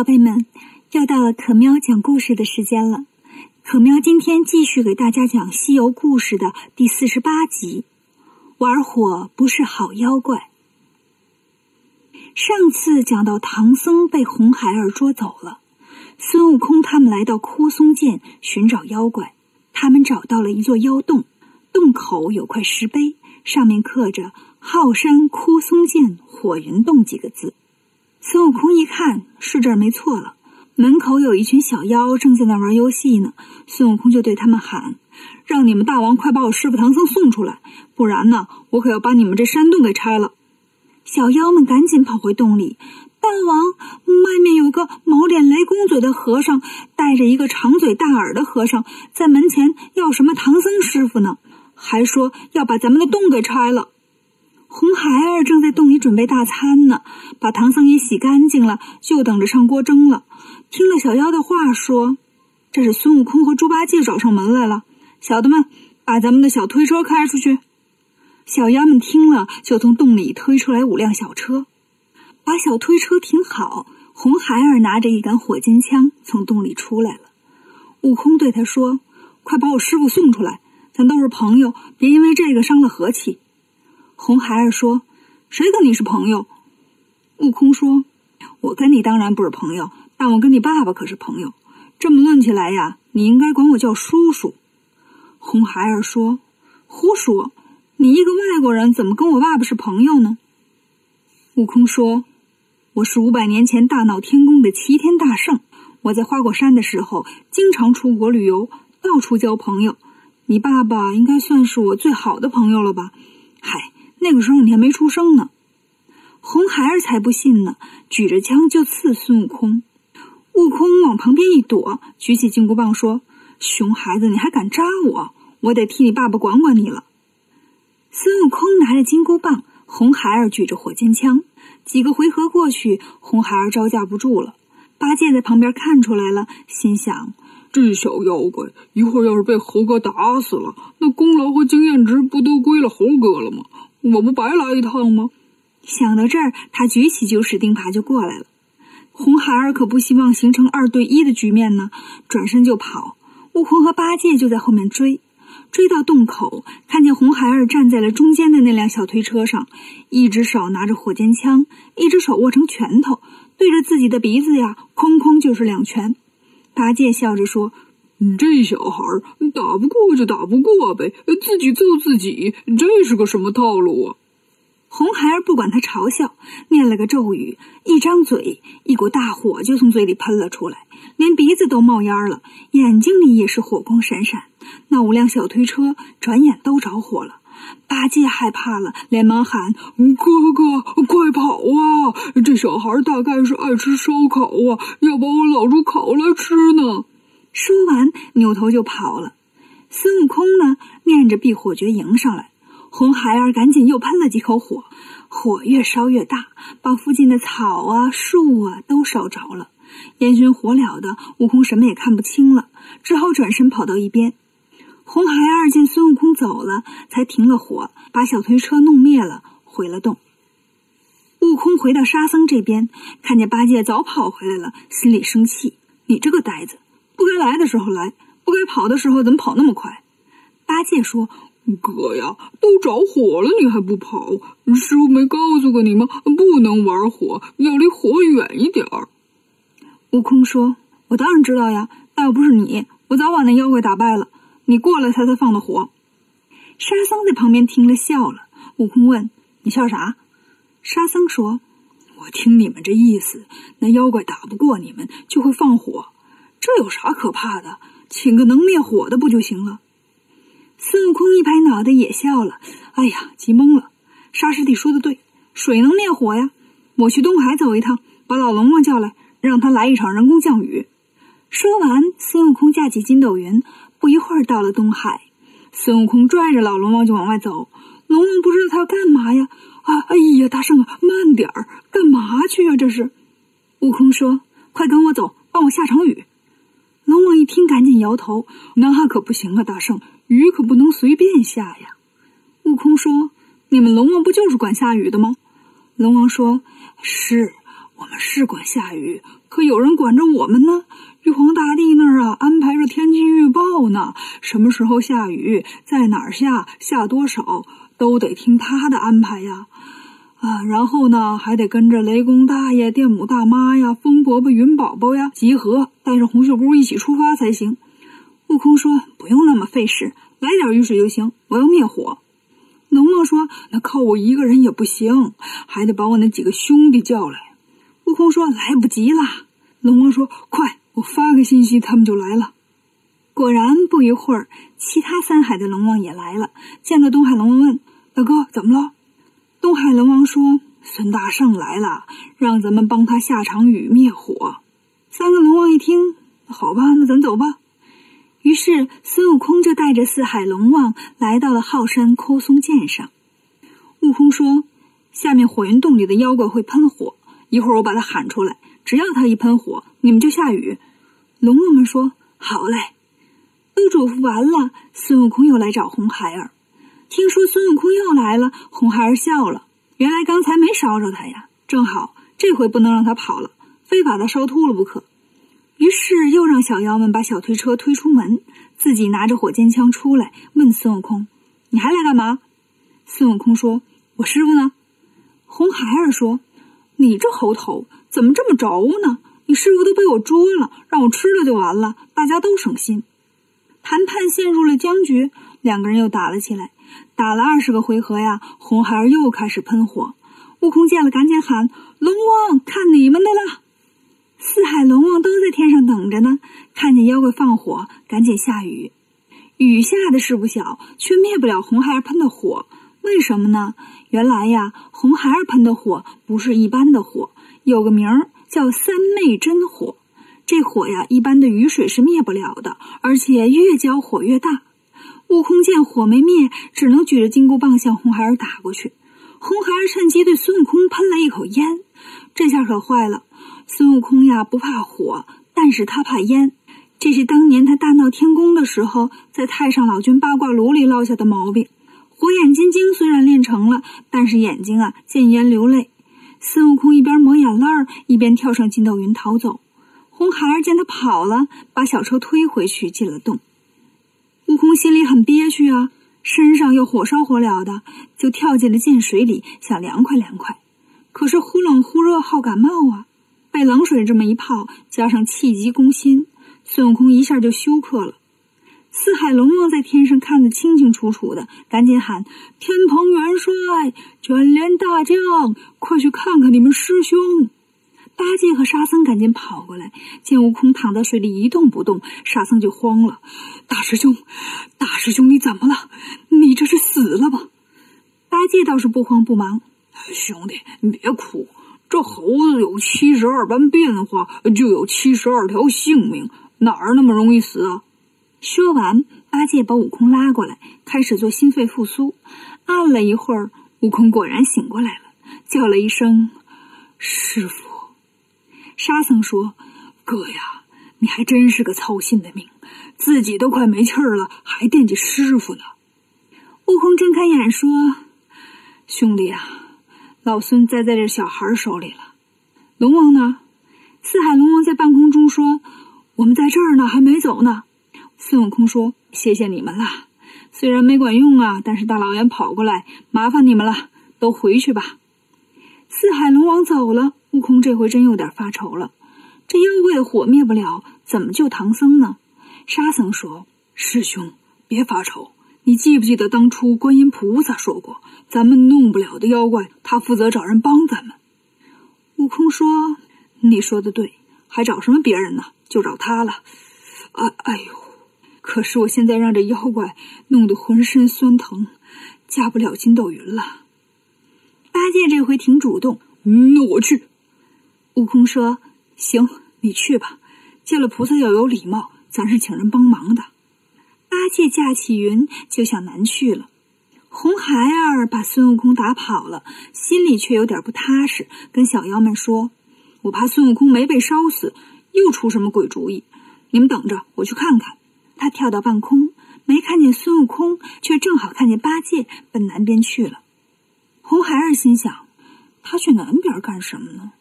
宝贝们，又到了可喵讲故事的时间了。可喵今天继续给大家讲《西游故事》的第四十八集：玩火不是好妖怪。上次讲到唐僧被红孩儿捉走了，孙悟空他们来到枯松涧寻找妖怪，他们找到了一座妖洞，洞口有块石碑，上面刻着“浩山枯松涧火云洞”几个字。孙悟空一看是这儿没错了，门口有一群小妖正在那玩游戏呢。孙悟空就对他们喊：“让你们大王快把我师傅唐僧送出来，不然呢，我可要把你们这山洞给拆了。”小妖们赶紧跑回洞里。大王，外面有个毛脸雷公嘴的和尚，带着一个长嘴大耳的和尚，在门前要什么唐僧师傅呢？还说要把咱们的洞给拆了。红孩儿正在洞里准备大餐呢，把唐僧也洗干净了，就等着上锅蒸了。听了小妖的话，说：“这是孙悟空和猪八戒找上门来了，小的们，把咱们的小推车开出去。”小妖们听了，就从洞里推出来五辆小车，把小推车停好。红孩儿拿着一杆火尖枪从洞里出来了。悟空对他说：“快把我师傅送出来，咱都是朋友，别因为这个伤了和气。”红孩儿说：“谁跟你是朋友？”悟空说：“我跟你当然不是朋友，但我跟你爸爸可是朋友。这么论起来呀，你应该管我叫叔叔。”红孩儿说：“胡说！你一个外国人，怎么跟我爸爸是朋友呢？”悟空说：“我是五百年前大闹天宫的齐天大圣。我在花果山的时候，经常出国旅游，到处交朋友。你爸爸应该算是我最好的朋友了吧？嗨。”那个时候你还没出生呢，红孩儿才不信呢，举着枪就刺孙悟空。悟空往旁边一躲，举起金箍棒说：“熊孩子，你还敢扎我？我得替你爸爸管管你了。”孙悟空拿着金箍棒，红孩儿举着火箭枪。几个回合过去，红孩儿招架不住了。八戒在旁边看出来了，心想：这小妖怪一会儿要是被猴哥打死了，那功劳和经验值不都归了猴哥了吗？我不白来一趟吗？想到这儿，他举起九齿钉耙就过来了。红孩儿可不希望形成二对一的局面呢，转身就跑。悟空和八戒就在后面追，追到洞口，看见红孩儿站在了中间的那辆小推车上，一只手拿着火尖枪，一只手握成拳头，对着自己的鼻子呀，哐哐就是两拳。八戒笑着说。你这小孩儿打不过就打不过呗，自己揍自己，这是个什么套路啊？红孩儿不管他嘲笑，念了个咒语，一张嘴，一股大火就从嘴里喷了出来，连鼻子都冒烟了，眼睛里也是火光闪闪。那五辆小推车转眼都着火了，八戒害怕了，连忙喊：“哥哥，快跑啊！这小孩大概是爱吃烧烤啊，要把我老猪烤了吃呢。”说完，扭头就跑了。孙悟空呢，念着避火诀迎上来。红孩儿赶紧又喷了几口火，火越烧越大，把附近的草啊、树啊都烧着了。烟熏火燎的，悟空什么也看不清了，只好转身跑到一边。红孩儿见孙悟空走了，才停了火，把小推车弄灭了，回了洞。悟空回到沙僧这边，看见八戒早跑回来了，心里生气：“你这个呆子！”不该来的时候来，不该跑的时候怎么跑那么快？八戒说：“哥呀，都着火了，你还不跑？师傅没告诉过你吗？不能玩火，要离火远一点儿。”悟空说：“我当然知道呀，那要不是你，我早把那妖怪打败了。你过来，他才放的火。”沙僧在旁边听了笑了。悟空问：“你笑啥？”沙僧说：“我听你们这意思，那妖怪打不过你们，就会放火。”这有啥可怕的？请个能灭火的不就行了？孙悟空一拍脑袋也笑了。哎呀，急懵了！沙师弟说的对，水能灭火呀。我去东海走一趟，把老龙王叫来，让他来一场人工降雨。说完，孙悟空架起筋斗云，不一会儿到了东海。孙悟空拽着老龙王就往外走。龙王不知道他要干嘛呀？啊，哎呀，大圣啊，慢点儿，干嘛去啊？这是。悟空说：“快跟我走，帮我下场雨。”龙王一听，赶紧摇头：“那可不行啊，大圣，雨可不能随便下呀。”悟空说：“你们龙王不就是管下雨的吗？”龙王说：“是，我们是管下雨，可有人管着我们呢。玉皇大帝那儿啊，安排着天气预报呢，什么时候下雨，在哪儿下，下多少，都得听他的安排呀。啊，然后呢，还得跟着雷公大爷、电母大妈呀、风伯伯、云宝宝呀集合，带着红袖姑一起出发才行。悟空说：“不用那么费事，来点雨水就行。我要灭火。”龙王说：“那靠我一个人也不行，还得把我那几个兄弟叫来。”悟空说：“来不及了。”龙王说：“快，我发个信息，他们就来了。”果然，不一会儿，其他三海的龙王也来了。见到东海龙王，问：“大哥，怎么了？”东海龙王说：“孙大圣来了，让咱们帮他下场雨灭火。”三个龙王一听：“好吧，那咱走吧。”于是孙悟空就带着四海龙王来到了浩山枯松涧上。悟空说：“下面火云洞里的妖怪会喷火。”一会儿我把他喊出来，只要他一喷火，你们就下雨。龙王们说：“好嘞。”都嘱咐完了，孙悟空又来找红孩儿。听说孙悟空又来了，红孩儿笑了。原来刚才没烧着他呀，正好这回不能让他跑了，非把他烧秃了不可。于是又让小妖们把小推车推出门，自己拿着火尖枪出来，问孙悟空：“你还来干嘛？”孙悟空说：“我师傅呢？”红孩儿说。你这猴头怎么这么轴呢？你师傅都被我捉了，让我吃了就完了，大家都省心。谈判陷入了僵局，两个人又打了起来，打了二十个回合呀。红孩儿又开始喷火，悟空见了赶紧喊：“龙王，看你们的了！”四海龙王都在天上等着呢，看见妖怪放火，赶紧下雨。雨下的是不小，却灭不了红孩儿喷的火。为什么呢？原来呀，红孩儿喷的火不是一般的火，有个名儿叫三昧真火。这火呀，一般的雨水是灭不了的，而且越浇火越大。悟空见火没灭，只能举着金箍棒向红孩儿打过去。红孩儿趁机对孙悟空喷了一口烟，这下可坏了。孙悟空呀，不怕火，但是他怕烟。这是当年他大闹天宫的时候，在太上老君八卦炉里落下的毛病。火眼金睛虽然练成了，但是眼睛啊见烟流泪。孙悟空一边抹眼泪儿，一边跳上筋斗云逃走。红孩儿见他跑了，把小车推回去进了洞。悟空心里很憋屈啊，身上又火烧火燎的，就跳进了涧水里，想凉快凉快。可是忽冷忽热，好感冒啊！被冷水这么一泡，加上气急攻心，孙悟空一下就休克了。四海龙王在天上看得清清楚楚的，赶紧喊：“天蓬元帅，卷帘大将，快去看看你们师兄！”八戒和沙僧赶紧跑过来，见悟空躺在水里一动不动，沙僧就慌了：“大师兄，大师兄，你怎么了？你这是死了吧？”八戒倒是不慌不忙：“兄弟，你别哭，这猴子有七十二般变化，就有七十二条性命，哪儿那么容易死啊？”说完，八戒把悟空拉过来，开始做心肺复苏。按了一会儿，悟空果然醒过来了，叫了一声“师傅”。沙僧说：“哥呀，你还真是个操心的命，自己都快没气儿了，还惦记师傅呢。”悟空睁开眼说：“兄弟啊，老孙栽在这小孩手里了。龙王呢？”四海龙王在半空中说：“我们在这儿呢，还没走呢。”孙悟空说：“谢谢你们了，虽然没管用啊，但是大老远跑过来，麻烦你们了，都回去吧。”四海龙王走了，悟空这回真有点发愁了。这妖怪的火灭不了，怎么救唐僧呢？沙僧说：“师兄，别发愁，你记不记得当初观音菩萨说过，咱们弄不了的妖怪，他负责找人帮咱们。”悟空说：“你说的对，还找什么别人呢？就找他了。”哎哎呦！可是我现在让这妖怪弄得浑身酸疼，驾不了筋斗云了。八戒这回挺主动，那我去。悟空说：“行，你去吧。见了菩萨要有礼貌，咱是请人帮忙的。”八戒驾起云就向南去了。红孩儿把孙悟空打跑了，心里却有点不踏实，跟小妖们说：“我怕孙悟空没被烧死，又出什么鬼主意。你们等着，我去看看。”他跳到半空，没看见孙悟空，却正好看见八戒奔南边去了。红孩儿心想：他去南边干什么呢？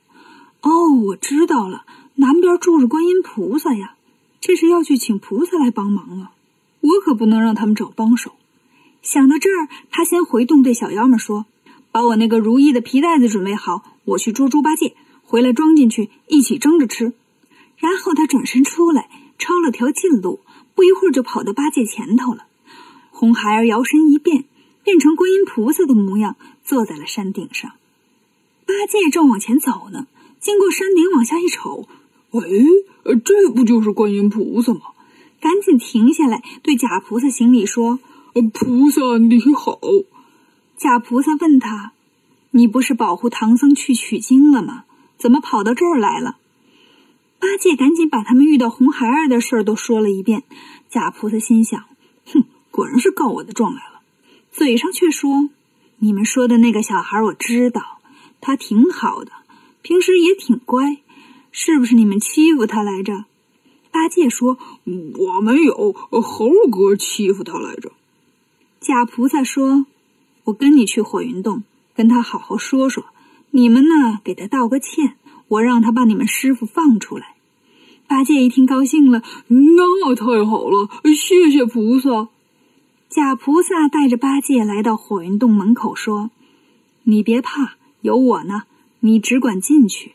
哦，我知道了，南边住着观音菩萨呀，这是要去请菩萨来帮忙了。我可不能让他们找帮手。想到这儿，他先回洞对小妖们说：“把我那个如意的皮袋子准备好，我去捉猪八戒，回来装进去，一起蒸着吃。”然后他转身出来，抄了条近路，不一会儿就跑到八戒前头了。红孩儿摇身一变，变成观音菩萨的模样，坐在了山顶上。八戒正往前走呢，经过山顶往下一瞅，哎，这不就是观音菩萨吗？赶紧停下来，对假菩萨行礼说：“菩萨你好。”假菩萨问他：“你不是保护唐僧去取经了吗？怎么跑到这儿来了？”八戒赶紧把他们遇到红孩儿的事儿都说了一遍。假菩萨心想：“哼，果然是告我的状来了。”嘴上却说：“你们说的那个小孩，我知道，他挺好的，平时也挺乖，是不是你们欺负他来着？”八戒说：“我没有，猴哥欺负他来着。”假菩萨说：“我跟你去火云洞，跟他好好说说。你们呢，给他道个歉。”我让他把你们师傅放出来。八戒一听高兴了，那太好了，谢谢菩萨。假菩萨带着八戒来到火云洞门口，说：“你别怕，有我呢，你只管进去。”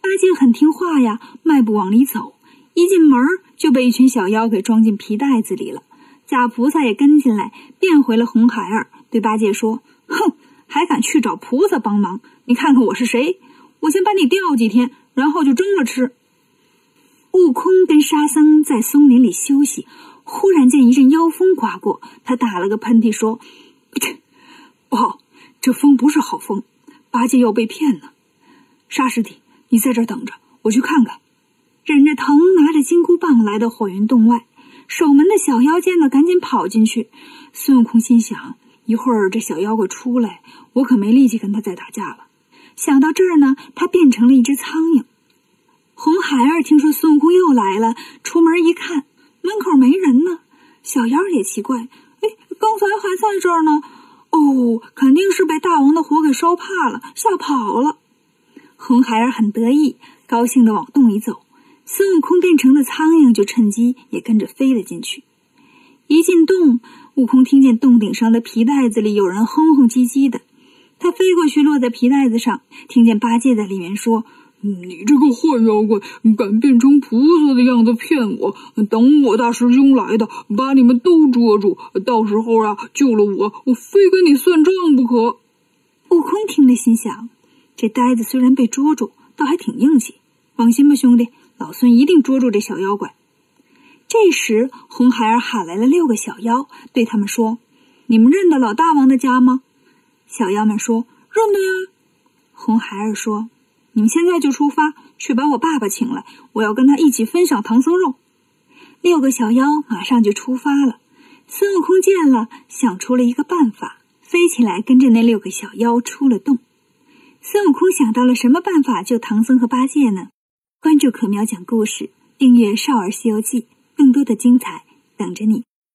八戒很听话呀，迈步往里走。一进门就被一群小妖给装进皮袋子里了。假菩萨也跟进来，变回了红孩儿，对八戒说：“哼，还敢去找菩萨帮忙？你看看我是谁？”我先把你吊几天，然后就蒸着吃。悟空跟沙僧在松林里休息，忽然见一阵妖风刮过，他打了个喷嚏，说：“不好，这风不是好风，八戒要被骗呢。”沙师弟，你在这等着，我去看看。忍着疼，拿着金箍棒来到火云洞外，守门的小妖见了，赶紧跑进去。孙悟空心想：一会儿这小妖怪出来，我可没力气跟他再打架了。想到这儿呢，他变成了一只苍蝇。红孩儿听说孙悟空又来了，出门一看，门口没人呢。小妖也奇怪，哎，刚才还在这儿呢。哦，肯定是被大王的火给烧怕了，吓跑了。红孩儿很得意，高兴的往洞里走。孙悟空变成的苍蝇就趁机也跟着飞了进去。一进洞，悟空听见洞顶上的皮袋子里有人哼哼唧唧的。他飞过去，落在皮袋子上，听见八戒在里面说：“你这个坏妖怪，敢变成菩萨的样子骗我！等我大师兄来的，把你们都捉住，到时候啊，救了我，我非跟你算账不可。”悟空听了，心想：这呆子虽然被捉住，倒还挺硬气。放心吧，兄弟，老孙一定捉住这小妖怪。这时，红孩儿喊来了六个小妖，对他们说：“你们认得老大王的家吗？”小妖们说：“认得呀。”红孩儿说：“你们现在就出发，去把我爸爸请来，我要跟他一起分享唐僧肉。”六个小妖马上就出发了。孙悟空见了，想出了一个办法，飞起来跟着那六个小妖出了洞。孙悟空想到了什么办法救唐僧和八戒呢？关注可喵讲故事，订阅《少儿西游记》，更多的精彩等着你。